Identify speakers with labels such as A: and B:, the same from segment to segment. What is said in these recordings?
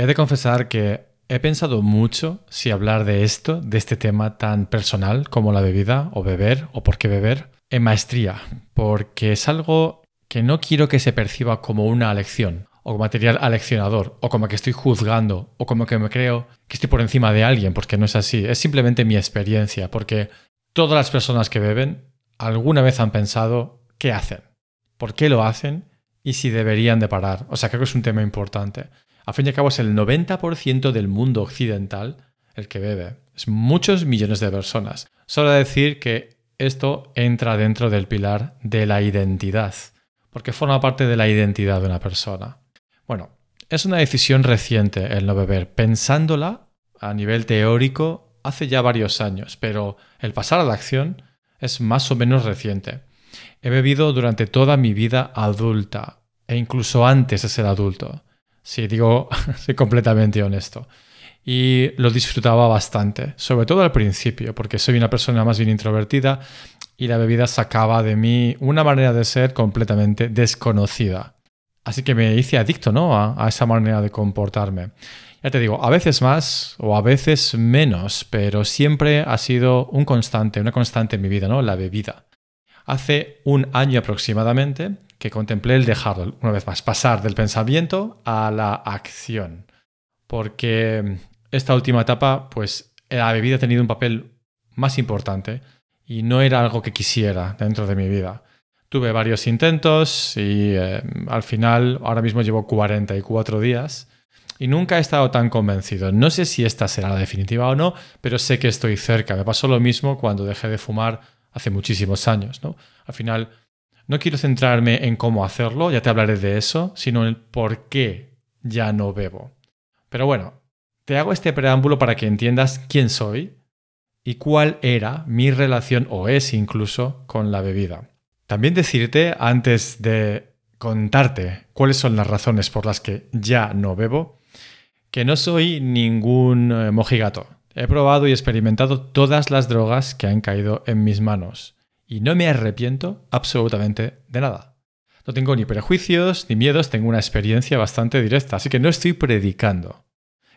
A: he de confesar que he pensado mucho si hablar de esto, de este tema tan personal como la bebida o beber o por qué beber, en maestría, porque es algo que no quiero que se perciba como una lección o material aleccionador, o como que estoy juzgando, o como que me creo que estoy por encima de alguien, porque no es así. Es simplemente mi experiencia, porque todas las personas que beben alguna vez han pensado qué hacen, por qué lo hacen y si deberían de parar. O sea, creo que es un tema importante. A fin al cabo es el 90% del mundo occidental el que bebe. Es muchos millones de personas. Solo decir que esto entra dentro del pilar de la identidad, porque forma parte de la identidad de una persona. Bueno, es una decisión reciente el no beber. Pensándola a nivel teórico hace ya varios años, pero el pasar a la acción es más o menos reciente. He bebido durante toda mi vida adulta e incluso antes de ser adulto. Si digo, soy completamente honesto. Y lo disfrutaba bastante, sobre todo al principio, porque soy una persona más bien introvertida y la bebida sacaba de mí una manera de ser completamente desconocida. Así que me hice adicto, ¿no? A, esa manera de comportarme. Ya te digo, a veces más o a veces menos, pero siempre ha sido un constante, una constante en mi vida, ¿no? La bebida. Hace un año aproximadamente que contemplé el dejarlo, una vez más, pasar del pensamiento a la acción. Porque esta última etapa, pues la bebida ha tenido un papel más importante y no era algo que quisiera dentro de mi vida. Tuve varios intentos y eh, al final ahora mismo llevo 44 días y nunca he estado tan convencido. No sé si esta será la definitiva o no, pero sé que estoy cerca. Me pasó lo mismo cuando dejé de fumar hace muchísimos años. ¿no? Al final no quiero centrarme en cómo hacerlo, ya te hablaré de eso, sino en por qué ya no bebo. Pero bueno, te hago este preámbulo para que entiendas quién soy y cuál era mi relación o es incluso con la bebida. También decirte, antes de contarte cuáles son las razones por las que ya no bebo, que no soy ningún eh, mojigato. He probado y experimentado todas las drogas que han caído en mis manos y no me arrepiento absolutamente de nada. No tengo ni prejuicios ni miedos, tengo una experiencia bastante directa, así que no estoy predicando.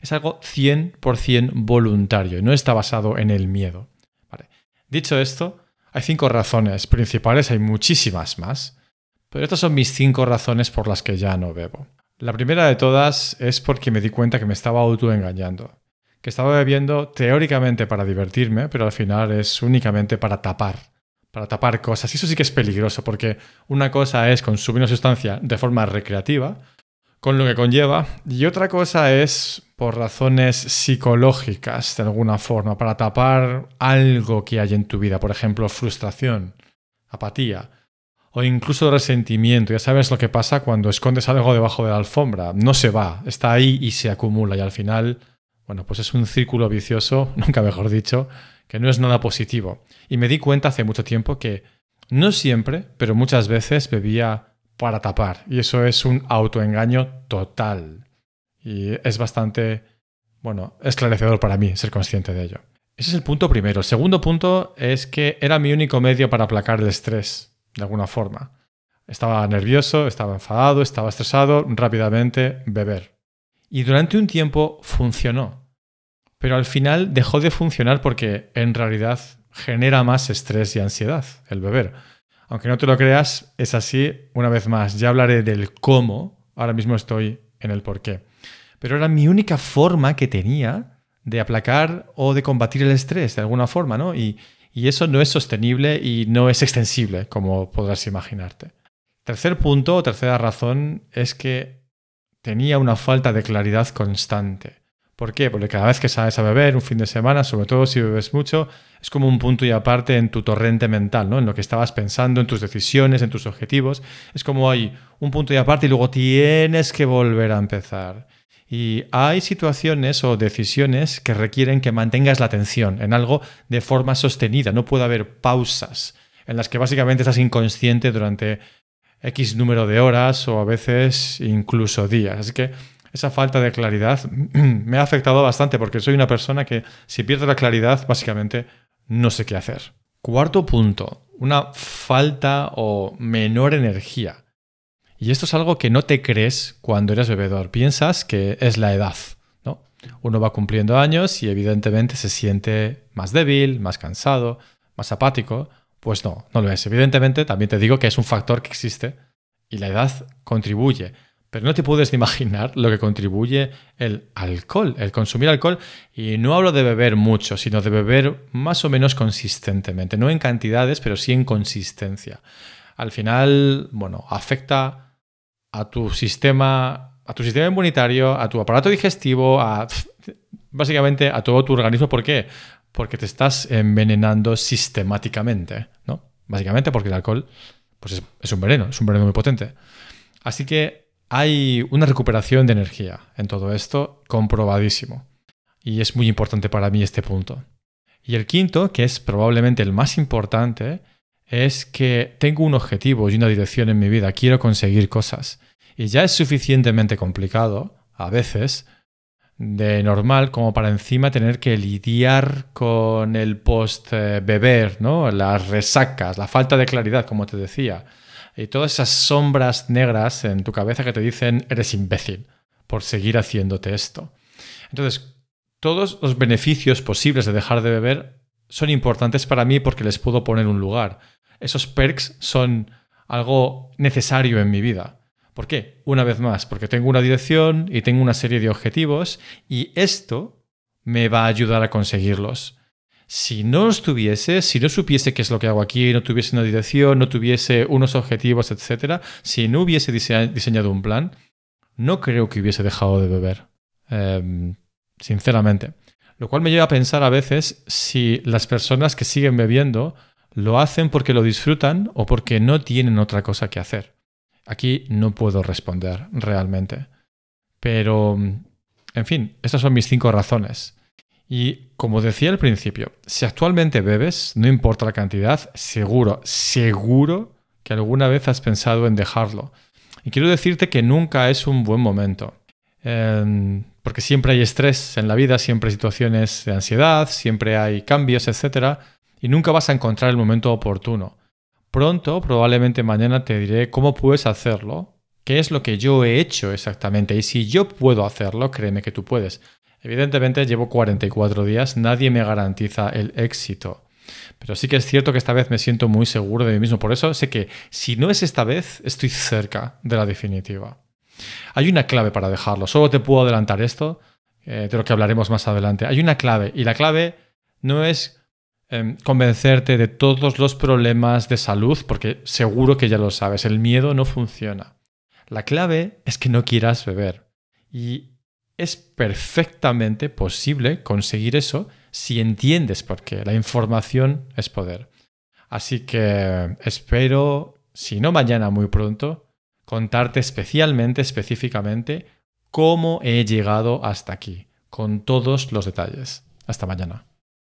A: Es algo 100% voluntario y no está basado en el miedo. Dicho esto, hay cinco razones principales, hay muchísimas más, pero estas son mis cinco razones por las que ya no bebo. La primera de todas es porque me di cuenta que me estaba autoengañando, que estaba bebiendo teóricamente para divertirme, pero al final es únicamente para tapar, para tapar cosas. Y eso sí que es peligroso, porque una cosa es consumir una sustancia de forma recreativa, con lo que conlleva, y otra cosa es por razones psicológicas, de alguna forma, para tapar algo que hay en tu vida, por ejemplo, frustración, apatía o incluso resentimiento. Ya sabes lo que pasa cuando escondes algo debajo de la alfombra. No se va, está ahí y se acumula y al final, bueno, pues es un círculo vicioso, nunca mejor dicho, que no es nada positivo. Y me di cuenta hace mucho tiempo que no siempre, pero muchas veces bebía para tapar. Y eso es un autoengaño total. Y es bastante, bueno, esclarecedor para mí ser consciente de ello. Ese es el punto primero. El segundo punto es que era mi único medio para aplacar el estrés, de alguna forma. Estaba nervioso, estaba enfadado, estaba estresado, rápidamente beber. Y durante un tiempo funcionó. Pero al final dejó de funcionar porque en realidad genera más estrés y ansiedad el beber. Aunque no te lo creas, es así. Una vez más, ya hablaré del cómo. Ahora mismo estoy en el por qué pero era mi única forma que tenía de aplacar o de combatir el estrés de alguna forma, ¿no? Y, eso no es sostenible y no es extensible, como podrás imaginarte. Tercer punto o tercera razón es que tenía una falta de claridad constante. ¿Por qué? Porque cada vez que sales a beber un fin de semana, sobre todo si bebes mucho, es como un punto y aparte en tu torrente mental, ¿no? En lo que estabas pensando, en tus decisiones, en tus objetivos. Es como hay un punto y aparte y luego tienes que volver a empezar. Y hay situaciones o decisiones que requieren que mantengas la atención en algo de forma sostenida. No puede haber pausas en las que básicamente estás inconsciente durante X número de horas o a veces incluso días. Así que esa falta de claridad me ha afectado bastante porque soy una persona que si pierde la claridad básicamente no sé qué hacer. Cuarto punto, una falta o menor energía. Y esto es algo que no te crees cuando eres bebedor. Piensas que es la edad. ¿no? Uno va cumpliendo años y evidentemente se siente más débil, más cansado, más apático. Pues no, no lo es. Evidentemente también te digo que es un factor que existe y la edad contribuye. Pero no te puedes imaginar lo que contribuye el alcohol, el consumir alcohol. Y no hablo de beber mucho, sino de beber más o menos consistentemente. No en cantidades, pero sí en consistencia. Al final, bueno, afecta a tu sistema, a tu sistema inmunitario, a tu aparato digestivo, a básicamente a todo tu organismo. ¿Por qué? Porque te estás envenenando sistemáticamente, ¿no? Básicamente porque el alcohol pues es, es un veneno, es un veneno muy potente. Así que hay una recuperación de energía en todo esto, comprobadísimo. Y es muy importante para mí este punto. Y el quinto, que es probablemente el más importante, es que tengo un objetivo y una dirección en mi vida, quiero conseguir cosas. Y ya es suficientemente complicado, a veces, de normal como para encima tener que lidiar con el post-beber, ¿no? Las resacas, la falta de claridad, como te decía y todas esas sombras negras en tu cabeza que te dicen eres imbécil por seguir haciéndote esto. Entonces, todos los beneficios posibles de dejar de beber son importantes para mí porque les puedo poner un lugar. Esos perks son algo necesario en mi vida. ¿Por qué? Una vez más, porque tengo una dirección y tengo una serie de objetivos y esto me va a ayudar a conseguirlos si no estuviese, si no supiese qué es lo que hago aquí, no tuviese una dirección, no tuviese unos objetivos, etc., si no hubiese diseñado un plan, no creo que hubiese dejado de beber. Em, sinceramente. Lo cual me lleva a pensar a veces si las personas que siguen bebiendo lo hacen porque lo disfrutan o porque no tienen otra cosa que hacer. Aquí no puedo responder realmente. Pero, en fin, estas son mis cinco razones. Y como decía al principio, si actualmente bebes, no importa la cantidad, seguro, seguro que alguna vez has pensado en dejarlo. Y quiero decirte que nunca es un buen momento. Em, porque siempre hay estrés en la vida, siempre hay situaciones de ansiedad, siempre hay cambios, etc. Y nunca vas a encontrar el momento oportuno. Pronto, probablemente mañana, te diré cómo puedes hacerlo, qué es lo que yo he hecho exactamente. Y si yo puedo hacerlo, créeme que tú puedes. Evidentemente llevo 44 días, nadie me garantiza el éxito. Pero sí que es cierto que esta vez me siento muy seguro de mí mismo. Por eso sé que si no es esta vez, estoy cerca de la definitiva. Hay una clave para dejarlo. Solo te puedo adelantar esto, eh, de lo que hablaremos más adelante. Hay una clave y la clave no es em, convencerte de todos los problemas de salud, porque seguro que ya lo sabes, el miedo no funciona. La clave es que no quieras beber. Y es perfectamente posible conseguir eso si entiendes por qué. La información es poder. Así que espero, si no mañana, muy pronto, contarte especialmente, específicamente, cómo he llegado hasta aquí, con todos los detalles. Hasta mañana.